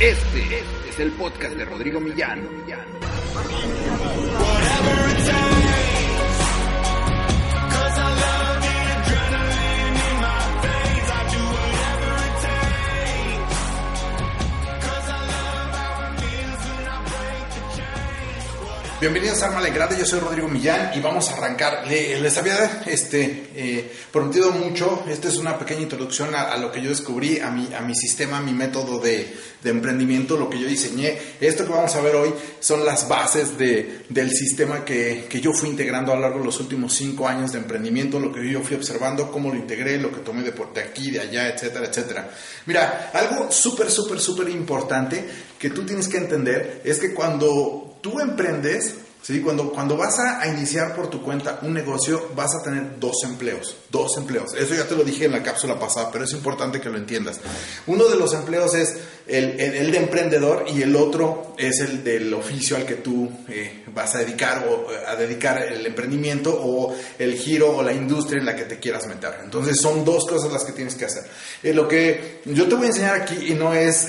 Este es el podcast de Rodrigo Millán. Bienvenidos a Arma Grande, yo soy Rodrigo Millán y vamos a arrancar. Les había este, eh, prometido mucho, esta es una pequeña introducción a, lo que yo descubrí, a mi, a mi sistema, a mi método de, emprendimiento, lo que yo diseñé. Esto que vamos a ver hoy son las bases de, del sistema que, que, yo fui integrando a lo largo de los últimos cinco años de emprendimiento, lo que yo fui observando, cómo lo integré, lo que tomé de, por de aquí, de allá, etcétera, etcétera. Mira, algo súper, súper, súper importante que tú tienes que entender es que cuando tú emprendes, ¿sí? cuando, cuando vas a, iniciar por tu cuenta un negocio, vas a tener dos empleos, dos empleos. Eso ya te lo dije en la cápsula pasada, pero es importante que lo entiendas. Uno de los empleos es el, el, de emprendedor y el otro es el del oficio al que tú eh, vas a dedicar o eh, a dedicar el emprendimiento o el giro o la industria en la que te quieras meter. Entonces son dos cosas las que tienes que hacer. Eh, lo que yo te voy a enseñar aquí y no es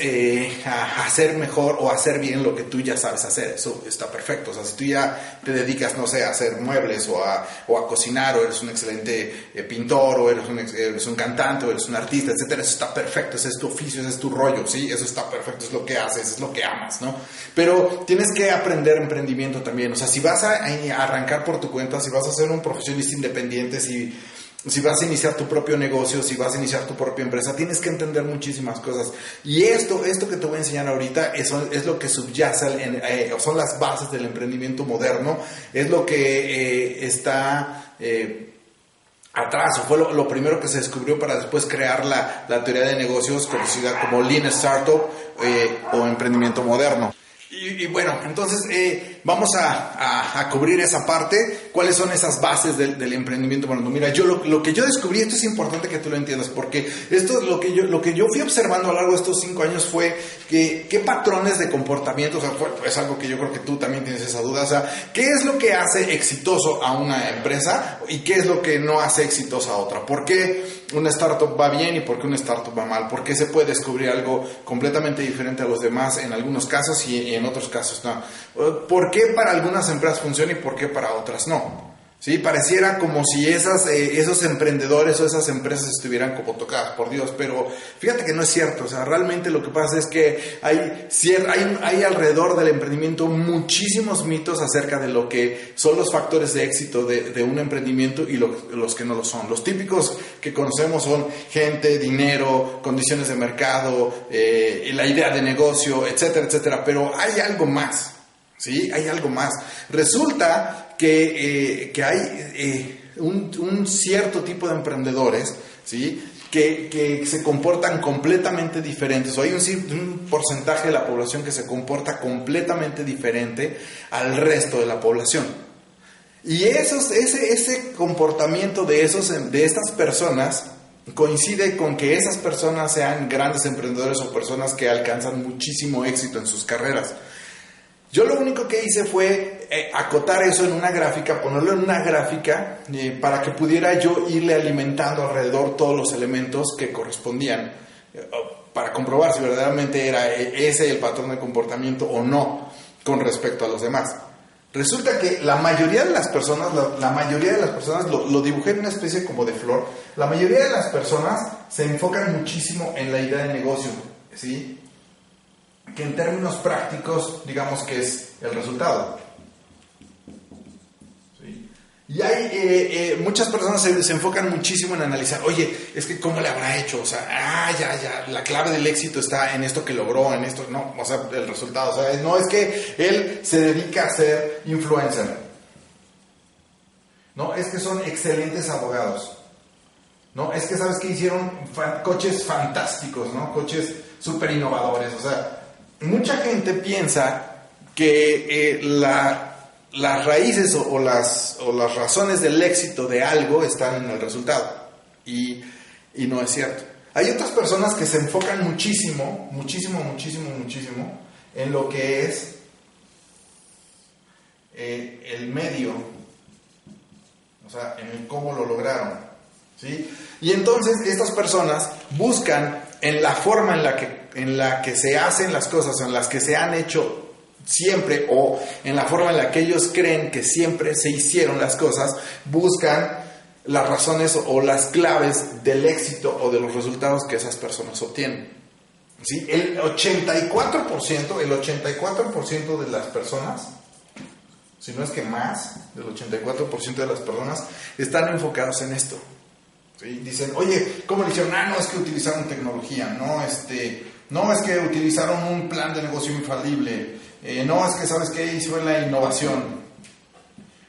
hacer mejor o hacer bien lo que tú ya sabes hacer. Eso está perfecto. O sea, si tú ya te dedicas, no sé, a hacer muebles o a, o a cocinar o eres un excelente pintor o eres un, eres un cantante o eres un artista, etcétera, eso está perfecto. Ese es tu oficio, ese es tu rollo, ¿sí? Eso está perfecto, es lo que haces, es lo que amas, ¿no? Pero tienes que aprender emprendimiento también, o sea, si vas a, arrancar por tu cuenta, si vas a ser un profesionista independiente, si, si vas a iniciar tu propio negocio, si vas a iniciar tu propia empresa, tienes que entender muchísimas cosas. Y esto, esto que te voy a enseñar ahorita es, es lo que subyace, en, eh, son las bases del emprendimiento moderno, es lo que eh, está... Eh, atrás, fue lo, primero que se descubrió para después crear la, la teoría de negocios conocida como Lean Startup eh, o emprendimiento moderno. Y, bueno, entonces eh, vamos a, a, cubrir esa parte. ¿Cuáles son esas bases del, emprendimiento? Bueno, mira, yo lo, que yo descubrí, esto es importante que tú lo entiendas, porque esto lo que yo, lo que yo fui observando a lo largo de estos cinco años fue que qué patrones de comportamiento, o sea, es algo que yo creo que tú también tienes esa duda, o sea, qué es lo que hace exitoso a una empresa y qué es lo que no hace exitosa a otra. ¿Por qué? una startup va bien y por qué una startup va mal, por qué se puede descubrir algo completamente diferente a los demás en algunos casos y, en otros casos no. ¿Por qué para algunas empresas funciona y por qué para otras no? ¿sí? Pareciera como si esas, eh, esos emprendedores o esas empresas estuvieran como tocadas por Dios, pero fíjate que no es cierto, o sea, realmente lo que pasa es que hay, hay, hay alrededor del emprendimiento muchísimos mitos acerca de lo que son los factores de éxito de, un emprendimiento y los que no lo son. Los típicos que conocemos son gente, dinero, condiciones de mercado, eh, la idea de negocio, etcétera, etcétera, pero hay algo más. ¿Sí? Hay algo más. Resulta que, eh, hay eh, un, cierto tipo de emprendedores, ¿sí? Que, se comportan completamente diferentes, o hay un, porcentaje de la población que se comporta completamente diferente al resto de la población. Y esos, ese, ese comportamiento de, esos, de estas personas coincide con que esas personas sean grandes emprendedores o personas que alcanzan muchísimo éxito en sus carreras. Yo lo único que hice fue eh, acotar eso en una gráfica, ponerlo en una gráfica eh, para que pudiera yo irle alimentando alrededor todos los elementos que correspondían eh, para comprobar si verdaderamente era ese el patrón de comportamiento o no con respecto a los demás. Resulta que la mayoría de las personas, la, mayoría de las personas, lo, lo, dibujé en una especie como de flor, la mayoría de las personas se enfocan muchísimo en la idea de negocio, ¿sí? Que en términos prácticos, digamos que es el resultado. Y hay eh, eh, muchas personas se, se, enfocan muchísimo en analizar, oye, es que cómo le habrá hecho, o sea, ah, ya, ya, la clave del éxito está en esto que logró, en esto, no, o sea, el resultado, o sea, no es que él se dedica a ser influencer, no, es que son excelentes abogados, no, es que sabes que hicieron coches fantásticos, ¿no? Coches súper innovadores. O sea, mucha gente piensa que eh, las raíces o, las, razones del éxito de algo están en el resultado. Y, y no es cierto. Hay otras personas que se enfocan muchísimo, muchísimo, muchísimo, muchísimo en lo que es eh, el medio, o sea, en el cómo lo lograron. ¿sí? Y entonces estas personas buscan en la forma en la que, en la que se hacen las cosas, en las que se han hecho siempre, o en la forma en la que ellos creen que siempre se hicieron las cosas, buscan las razones o las claves del éxito o de los resultados que esas personas obtienen. ¿Sí? El 84%, el 84% de las personas si no es que más del 84% de las personas están enfocados en esto. Dicen, oye, ¿cómo le hicieron? Ah, no, es que utilizaron tecnología, no, este, no, es que utilizaron un plan de negocio infalible, eh, no, es que, ¿sabes qué? Hizo la innovación,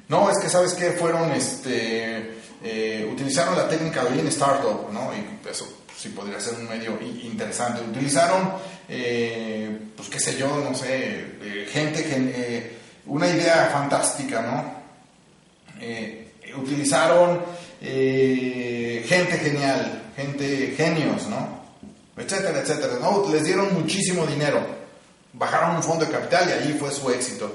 no, es que, ¿sabes qué? Fueron, este, eh, utilizaron la técnica de Lean Startup, ¿no? Y eso sí podría ser un medio interesante. Utilizaron, eh, pues qué sé yo, no sé, gente que una idea fantástica, ¿no? Utilizaron eh, gente genial, gente genios, ¿no? Etcétera, etcétera, ¿no? Les dieron muchísimo dinero, bajaron un fondo de capital y ahí fue su éxito.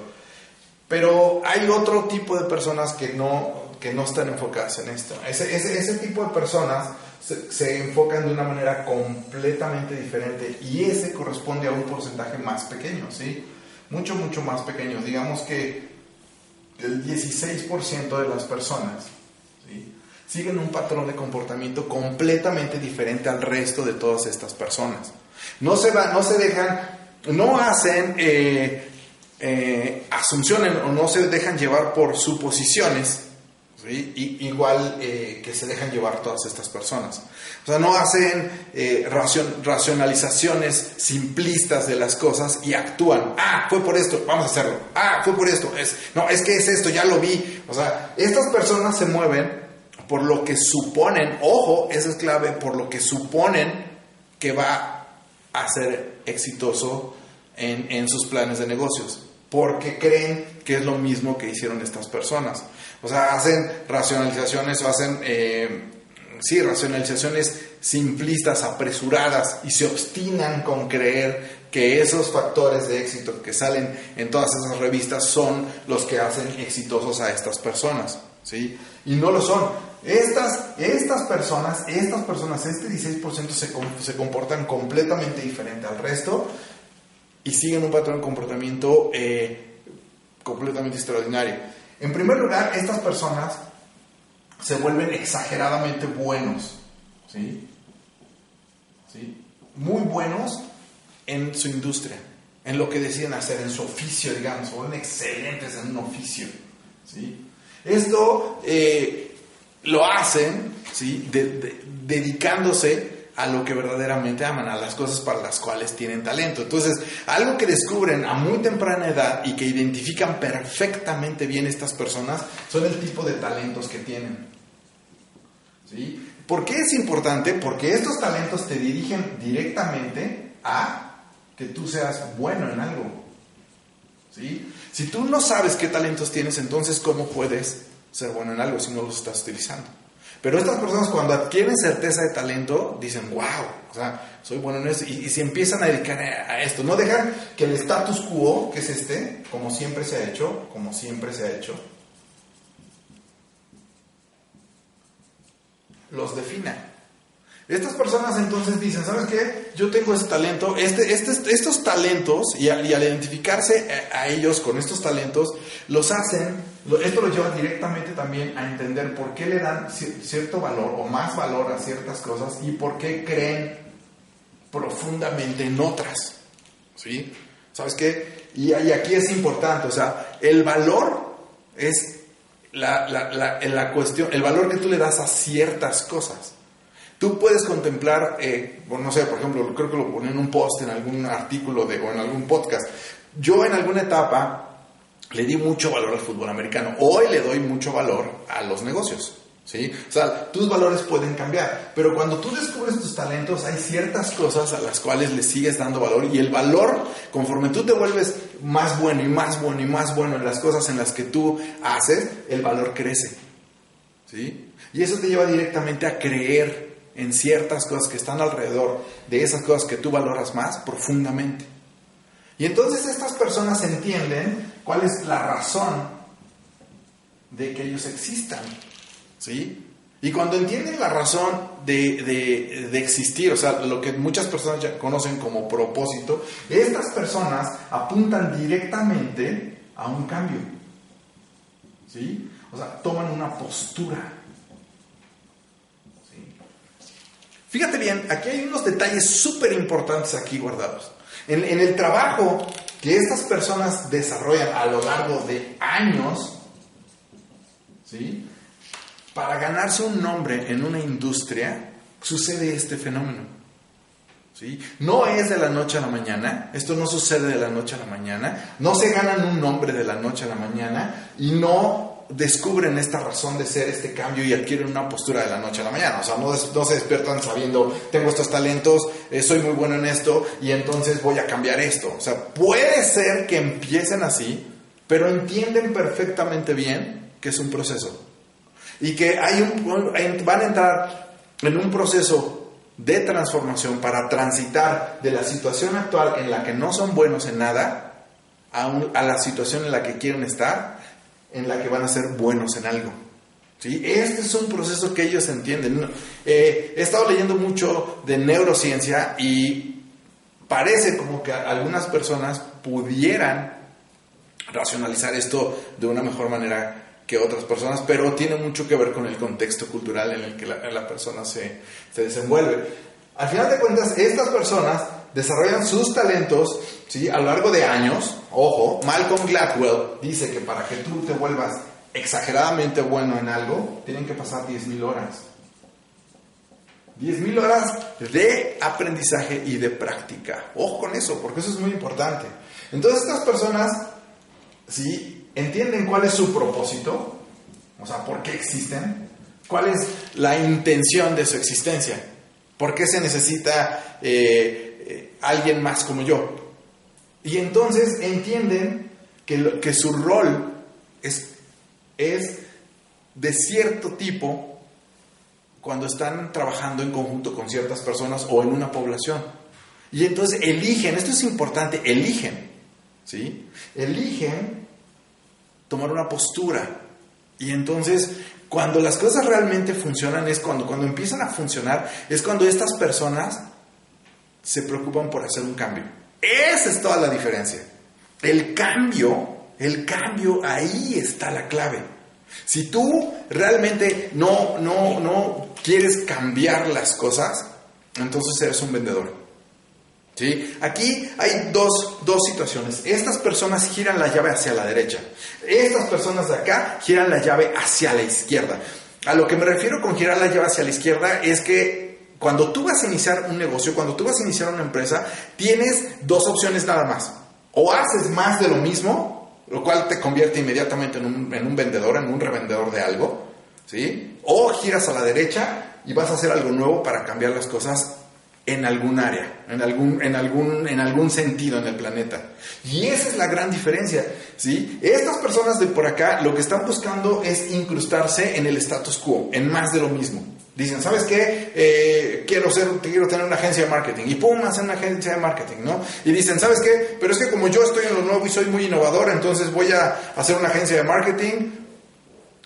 Pero hay otro tipo de personas que no, que no están enfocadas en esto. Ese, tipo de personas se, se, enfocan de una manera completamente diferente y ese corresponde a un porcentaje más pequeño, ¿sí? mucho, mucho más pequeños. Digamos que el 16% de las personas siguen un patrón de comportamiento completamente diferente al resto de todas estas personas. No se, va, no se dejan, no hacen eh, eh, asunciones o no se dejan llevar por suposiciones igual eh, que se dejan llevar todas estas personas. O sea, no hacen eh, racionalizaciones simplistas de las cosas y actúan. Ah, fue por esto, vamos a hacerlo. Ah, fue por esto. Es, no, es que es esto, ya lo vi. O sea, estas personas se mueven por lo que suponen, ojo, eso es clave, por lo que suponen que va a ser exitoso en, en sus planes de negocios. Porque creen que es lo mismo que hicieron estas personas. O sea, hacen racionalizaciones o hacen, eh, sí, racionalizaciones simplistas, apresuradas y se obstinan con creer que esos factores de éxito que salen en todas esas revistas son los que hacen exitosos a estas personas, ¿sí? Y no lo son. Estas, estas personas, estas personas, este 16% se, se comportan completamente diferente al resto y siguen un patrón de comportamiento eh, completamente extraordinario. En primer lugar, estas personas se vuelven exageradamente buenos, ¿sí? ¿Sí? Muy buenos en su industria, en lo que deciden hacer, en su oficio, digamos, vuelven excelentes en un oficio, ¿sí? Esto eh, lo hacen, ¿sí? dedicándose a lo que verdaderamente aman, a las cosas para las cuales tienen talento. Entonces, algo que descubren a muy temprana edad y que identifican perfectamente bien estas personas son el tipo de talentos que tienen. ¿Sí? ¿Por qué es importante? Porque estos talentos te dirigen directamente a que tú seas bueno en algo. ¿Sí? Si tú no sabes qué talentos tienes, entonces ¿cómo puedes ser bueno en algo si no los estás utilizando? Pero estas personas cuando adquieren certeza de talento, dicen, wow, o sea, soy bueno en esto, y, se empiezan a dedicar a, esto. No dejan que el status quo, que es este, como siempre se ha hecho, como siempre se ha hecho, los defina. Estas personas entonces dicen, ¿sabes qué? Yo tengo ese talento, este, este, estos talentos, y al, identificarse a, ellos con estos talentos, los hacen, esto los lleva directamente también a entender por qué le dan cierto valor o más valor a ciertas cosas y por qué creen profundamente en otras. ¿Sí? ¿Sabes qué? Y, aquí es importante, o sea, el valor es la cuestión, el valor que tú le das a ciertas cosas. Tú puedes contemplar, eh, no sé, por ejemplo, creo que lo pone en un post, en algún artículo de, o en algún podcast. Yo en alguna etapa le di mucho valor al fútbol americano. Hoy le doy mucho valor a los negocios. ¿Sí? O sea, tus valores pueden cambiar, pero cuando tú descubres tus talentos hay ciertas cosas a las cuales le sigues dando valor y el valor, conforme tú te vuelves más bueno y más bueno y más bueno en las cosas en las que tú haces, el valor crece. ¿Sí? Y eso te lleva directamente a creer en ciertas cosas que están alrededor de esas cosas que tú valoras más profundamente. Y entonces estas personas entienden cuál es la razón de que ellos existan. ¿Sí? Y cuando entienden la razón de, existir, o sea, lo que muchas personas ya conocen como propósito, estas personas apuntan directamente a un cambio. ¿Sí? O sea, toman una postura. Fíjate bien, aquí hay unos detalles súper importantes aquí guardados. En, el trabajo que estas personas desarrollan a lo largo de años, ¿sí? para ganarse un nombre en una industria, sucede este fenómeno. ¿Sí? No es de la noche a la mañana, esto no sucede de la noche a la mañana, no se ganan un nombre de la noche a la mañana y no descubren esta razón de ser, este cambio y adquieren una postura de la noche a la mañana. O sea, no, no se despiertan sabiendo, tengo estos talentos, eh, soy muy bueno en esto y entonces voy a cambiar esto. O sea, puede ser que empiecen así, pero entienden perfectamente bien que es un proceso y que hay un, van a entrar en un proceso de transformación para transitar de la situación actual en la que no son buenos en nada a, a la situación en la que quieren estar, en la que van a ser buenos en algo. ¿Sí? Este es un proceso que ellos entienden. Eh, he estado leyendo mucho de neurociencia y parece como que algunas personas pudieran racionalizar esto de una mejor manera que otras personas, pero tiene mucho que ver con el contexto cultural en el que la, persona se, se, desenvuelve. Al final de cuentas, estas personas desarrollan sus talentos ¿sí? a lo largo de años. Ojo, Malcolm Gladwell dice que para que tú te vuelvas exageradamente bueno en algo, tienen que pasar 10.000 horas. 10.000 horas de aprendizaje y de práctica. Ojo con eso, porque eso es muy importante. Entonces estas personas, ¿sí? entienden cuál es su propósito, o sea, por qué existen, cuál es la intención de su existencia, por qué se necesita eh, eh, alguien más como yo. Y entonces entienden que, que su rol es, es de cierto tipo cuando están trabajando en conjunto con ciertas personas o en una población. Y entonces eligen, esto es importante, eligen, ¿sí? Eligen tomar una postura. Y entonces, cuando las cosas realmente funcionan, es cuando, cuando empiezan a funcionar, es cuando estas personas se preocupan por hacer un cambio. Esa es toda la diferencia. El cambio, el cambio, ahí está la clave. Si tú realmente no, no, no quieres cambiar las cosas, entonces eres un vendedor. Aquí hay dos, situaciones. Estas personas giran la llave hacia la derecha. Estas personas de acá giran la llave hacia la izquierda. A lo que me refiero con girar la llave hacia la izquierda es que cuando tú vas a iniciar un negocio, cuando tú vas a iniciar una empresa, tienes dos opciones nada más. O haces más de lo mismo, lo cual te convierte inmediatamente en un, en un vendedor, en un revendedor de algo, ¿sí? O giras a la derecha y vas a hacer algo nuevo para cambiar las cosas en algún área, en algún, en algún, en algún sentido en el planeta. Y esa es la gran diferencia, ¿sí? Estas personas de por acá lo que están buscando es incrustarse en el status quo, en más de lo mismo. Dicen, ¿sabes qué? Eh, quiero, ser, quiero tener una agencia de marketing. Y pum, hacen una agencia de marketing, ¿no? Y dicen, ¿sabes qué? Pero es que como yo estoy en lo nuevo y soy muy innovador, entonces voy a hacer una agencia de marketing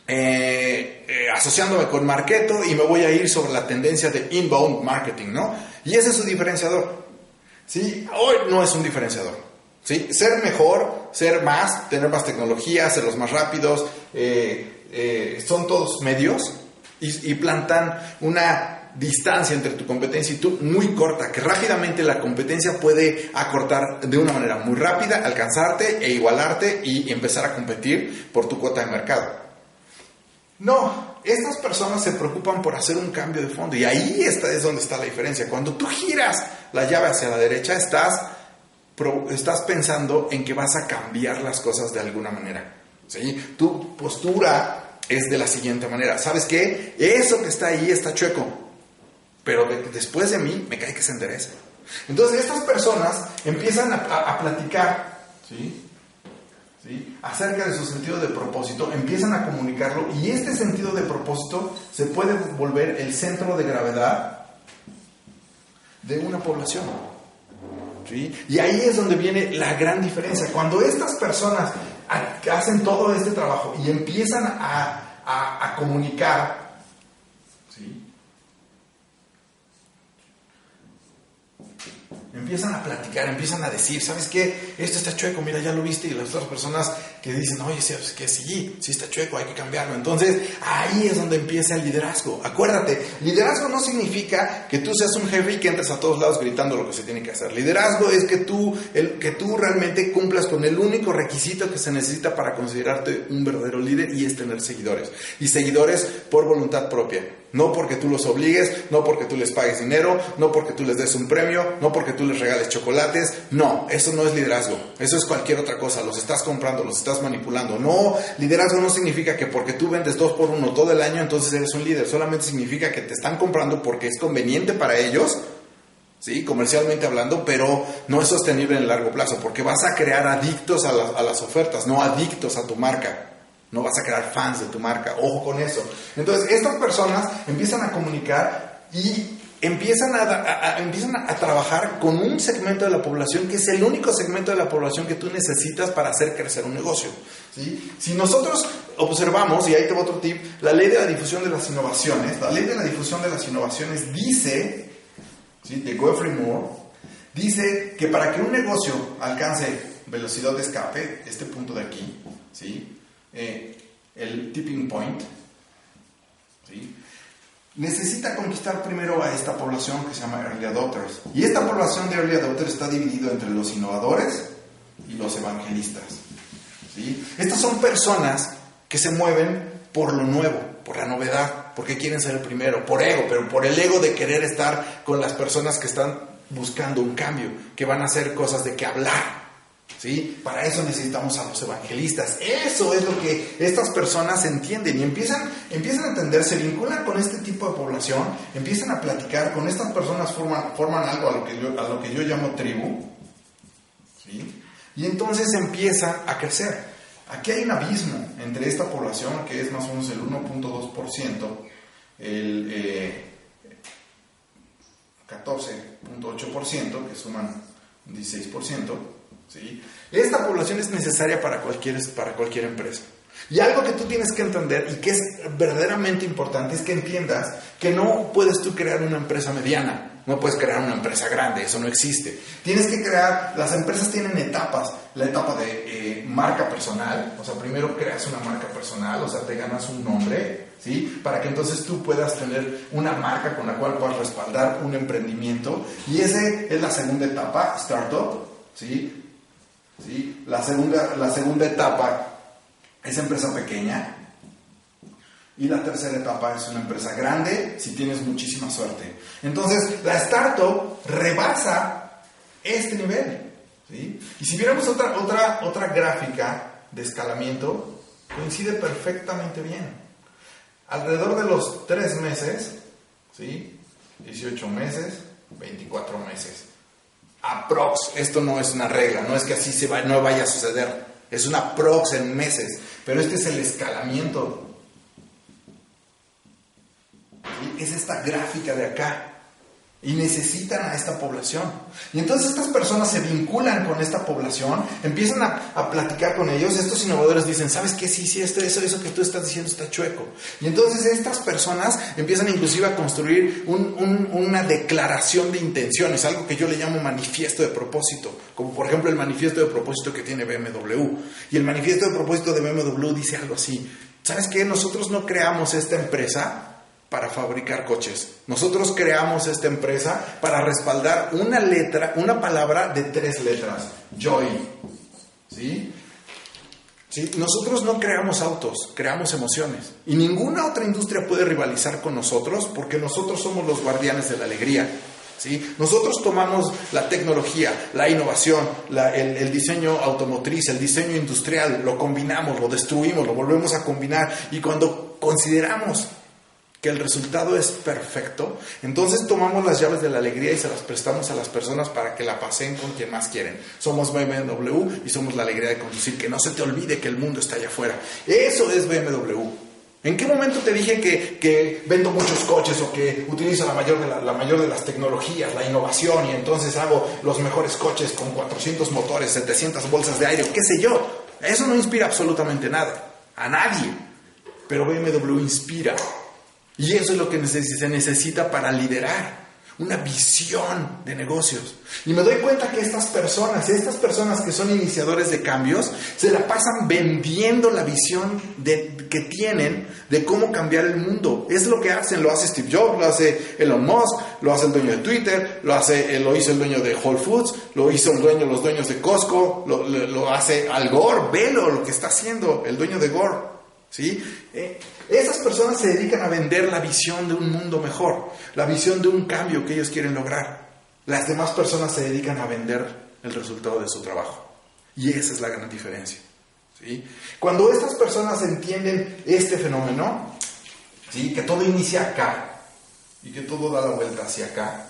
eh, eh, asociándome con Marketo y me voy a ir sobre la tendencia de inbound marketing, ¿no? Y ese es su diferenciador. ¿Sí? Hoy no es un diferenciador. ¿Sí? Ser mejor, ser más, tener más tecnología, ser los más rápidos, son todos medios y, plantan una distancia entre tu competencia y tú muy corta, que rápidamente la competencia puede acortar de una manera muy rápida, alcanzarte e igualarte y empezar a competir por tu cuota de mercado. No, estas personas se preocupan por hacer un cambio de fondo y ahí está, es donde está la diferencia. Cuando tú giras la llave hacia la derecha, estás, estás pensando en que vas a cambiar las cosas de alguna manera. ¿sí? Tu postura es de la siguiente manera. ¿Sabes qué? Eso que está ahí está chueco. Pero después de mí me cae que se endereza. Entonces estas personas empiezan a, platicar, ¿sí? ¿sí? Acerca de su sentido de propósito, empiezan a comunicarlo y este sentido de propósito se puede volver el centro de gravedad de una población. Y ahí es donde viene la gran diferencia. Cuando estas personas hacen todo este trabajo y empiezan a comunicar, empiezan a platicar, empiezan a decir, ¿sabes qué? Esto está chueco, mira, ya lo viste, y las otras personas que dicen, oye, sí, pues, que sí, sí está chueco, hay que cambiarlo. Entonces, ahí es donde empieza el liderazgo. Acuérdate, liderazgo no significa que tú seas un jefe y que entres a todos lados gritando lo que se tiene que hacer. Liderazgo es que tú, el, que tú realmente cumplas con el único requisito que se necesita para considerarte un verdadero líder y es tener seguidores. Y seguidores por voluntad propia. No porque tú los obligues, no porque tú les pagues dinero, no porque tú les des un premio, no porque tú les regales chocolates. No, eso no es liderazgo. Eso es cualquier otra cosa. Los estás comprando, los estás manipulando. No, liderazgo no significa que porque tú vendes dos por uno todo el año, entonces eres un líder. Solamente significa que te están comprando porque es conveniente para ellos. ¿sí? comercialmente hablando, pero no es sostenible en el largo plazo, porque vas a crear adictos a, a las ofertas, no adictos a tu marca. No vas a crear fans de tu marca. Ojo con eso. Entonces, estas personas empiezan a comunicar y empiezan a, empiezan a trabajar con un segmento de la población que es el único segmento de la población que tú necesitas para hacer crecer un negocio. ¿sí? Si nosotros observamos, y ahí te otro tip, la ley de la difusión de las innovaciones, la ley de la difusión de las innovaciones dice, ¿sí? de Geoffrey Moore, dice que para que un negocio alcance velocidad de escape, este punto de aquí, ¿sí? Eh, el tipping point, necesita conquistar primero a esta población que se llama Early Adopters. Y esta población de Early Adopters está dividida entre los innovadores y los evangelistas. Estas son personas que se mueven por lo nuevo, por la novedad, porque quieren ser el primero, por ego, pero por el ego de querer estar con las personas que están buscando un cambio, que van a hacer cosas de que hablar, ¿sí? Para eso necesitamos a los evangelistas. Eso es lo que estas personas entienden y empiezan, empiezan a entender, se vinculan con este tipo de población, empiezan a platicar, con estas personas forman, forman algo a lo, que yo, llamo tribu, ¿sí? Y entonces empieza a crecer. Aquí hay un abismo entre esta población, que es más o menos el 1.2%, el eh, 14.8%, que suman 16%, esta población es necesaria para cualquier, para cualquier empresa. Y algo que tú tienes que entender y que es verdaderamente importante es que entiendas que no puedes tú crear una empresa mediana, no puedes crear una empresa grande, eso no existe. Tienes que crear, las empresas tienen etapas, la etapa de eh, marca personal, o sea, primero creas una marca personal, o sea, te ganas un nombre, ¿sí? Para que entonces tú puedas tener una marca con la cual puedas respaldar un emprendimiento. Y esa es la segunda etapa, startup, ¿sí? ¿Sí? La, segunda, la segunda etapa es empresa pequeña y la tercera etapa es una empresa grande si tienes muchísima suerte. Entonces, la startup rebasa este nivel. ¿sí? Y si viéramos otra, otra, otra gráfica de escalamiento, coincide perfectamente bien. Alrededor de los 3 meses, ¿sí? 18 meses, 24 meses aprox, esto no es una regla, no es que así se va, no vaya a suceder, es una prox en meses, pero este es el escalamiento. Es esta gráfica de acá y necesitan a esta población. Y entonces estas personas se vinculan con esta población, empiezan a, platicar con ellos, estos innovadores dicen, ¿sabes qué? Sí, sí, esto, eso, eso que tú estás diciendo está chueco. Y entonces estas personas empiezan inclusive a construir una declaración de intenciones, algo que yo le llamo manifiesto de propósito, como por ejemplo el manifiesto de propósito que tiene BMW. Y el manifiesto de propósito de BMW dice algo así, ¿sabes qué? Nosotros no creamos esta empresa para fabricar coches. Nosotros creamos esta empresa para respaldar una letra, una palabra de tres letras, Joy. ¿Sí? ¿Sí? Nosotros no creamos autos, creamos emociones. Y ninguna otra industria puede rivalizar con nosotros porque nosotros somos los guardianes de la alegría. ¿sí? Nosotros tomamos la tecnología, la innovación, el, el, diseño automotriz, el diseño industrial, lo combinamos, lo destruimos, lo volvemos a combinar y cuando consideramos que el resultado es perfecto, entonces tomamos las llaves de la alegría y se las prestamos a las personas para que la pasen con quien más quieren. Somos BMW y somos la alegría de conducir, que no se te olvide que el mundo está allá afuera. Eso es BMW. ¿En qué momento te dije que, vendo muchos coches o que utilizo la mayor, de la, mayor de las tecnologías, la innovación y entonces hago los mejores coches con 400 motores, 700 bolsas de aire, qué sé yo? Eso no inspira absolutamente nada, a nadie. Pero BMW inspira y eso es lo que se necesita para liderar una visión de negocios. Y me doy cuenta que estas personas, estas personas que son iniciadores de cambios, se la pasan vendiendo la visión de, que tienen de cómo cambiar el mundo. Es lo que hacen, lo hace Steve Jobs, lo hace Elon Musk, lo hace el dueño de Twitter, lo, hace, lo hizo el dueño de Whole Foods, lo hizo el dueño, los dueños de Costco, lo, lo, hace Al Gore, velo lo que está haciendo el dueño de Gore. ¿Sí? Eh, esas personas se dedican a vender la visión de un mundo mejor, la visión de un cambio que ellos quieren lograr. Las demás personas se dedican a vender el resultado de su trabajo. Y esa es la gran diferencia. ¿sí? Cuando estas personas entienden este fenómeno, ¿sí? que todo inicia acá y que todo da la vuelta hacia acá,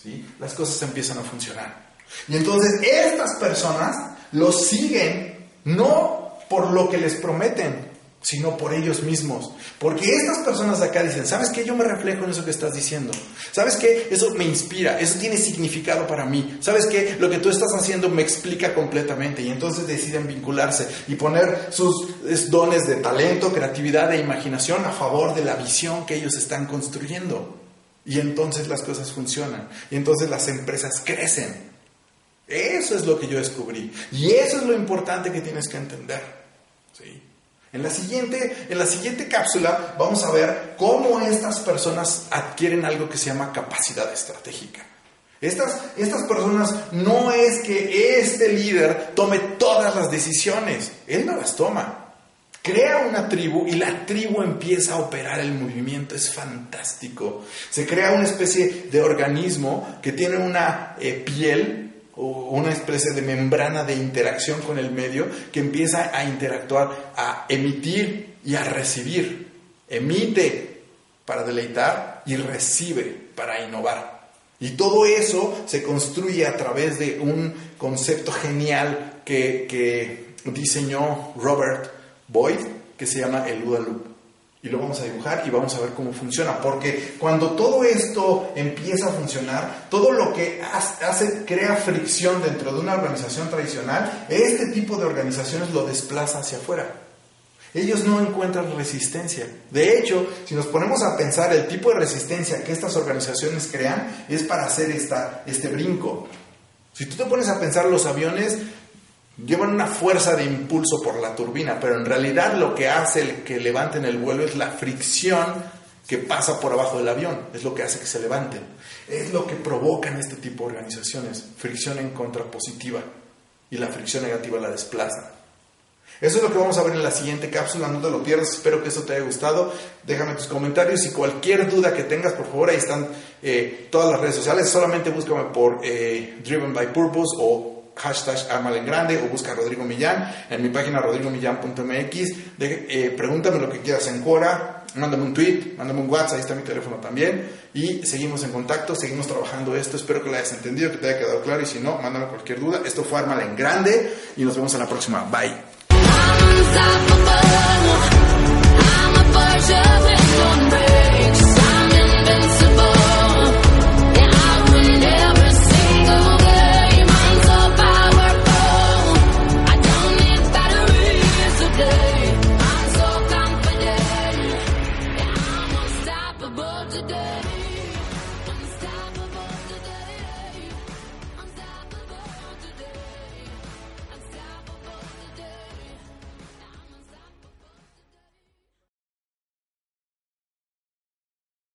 ¿sí? las cosas empiezan a funcionar. Y entonces estas personas lo siguen no por lo que les prometen, sino por ellos mismos. Porque estas personas de acá dicen, ¿sabes qué? Yo me reflejo en eso que estás diciendo. ¿Sabes qué? Eso me inspira, eso tiene significado para mí. ¿Sabes qué? Lo que tú estás haciendo me explica completamente. Y entonces deciden vincularse y poner sus dones de talento, creatividad e imaginación a favor de la visión que ellos están construyendo. Y entonces las cosas funcionan. Y entonces las empresas crecen. Eso es lo que yo descubrí. Y eso es lo importante que tienes que entender. ¿Sí? En la, siguiente, en la siguiente cápsula vamos a ver cómo estas personas adquieren algo que se llama capacidad estratégica. Estas, estas personas no es que este líder tome todas las decisiones, él no las toma. Crea una tribu y la tribu empieza a operar el movimiento, es fantástico. Se crea una especie de organismo que tiene una eh, piel una especie de membrana de interacción con el medio que empieza a interactuar, a emitir y a recibir. Emite para deleitar y recibe para innovar. Y todo eso se construye a través de un concepto genial que, diseñó Robert Boyd, que se llama el OODA Loop y lo vamos a dibujar y vamos a ver cómo funciona. Porque cuando todo esto empieza a funcionar, todo lo que hace, crea fricción dentro de una organización tradicional, este tipo de organizaciones lo desplaza hacia afuera. Ellos no encuentran resistencia. De hecho, si nos ponemos a pensar el tipo de resistencia que estas organizaciones crean, es para hacer esta, este brinco. Si tú te pones a pensar los aviones, llevan una fuerza de impulso por la turbina, pero en realidad lo que hace que levanten el vuelo es la fricción que pasa por abajo del avión, es lo que hace que se levanten. Es lo que provocan este tipo de organizaciones, fricción en contrapositiva y la fricción negativa la desplaza. Eso es lo que vamos a ver en la siguiente cápsula, no te lo pierdas, espero que eso te haya gustado. Déjame tus comentarios y cualquier duda que tengas, por favor, ahí están eh, todas las redes sociales, solamente búscame por eh, Driven by Purpose o hashtag Amal en Grande o busca Rodrigo Millán en mi página rodrigomillán.mx. Eh, pregúntame lo que quieras en Quora, mándame un tweet, mándame un WhatsApp, ahí está mi teléfono también. Y seguimos en contacto, seguimos trabajando esto. Espero que lo hayas entendido, que te haya quedado claro. Y si no, mándame cualquier duda. Esto fue Armal en Grande y nos vemos en la próxima. Bye.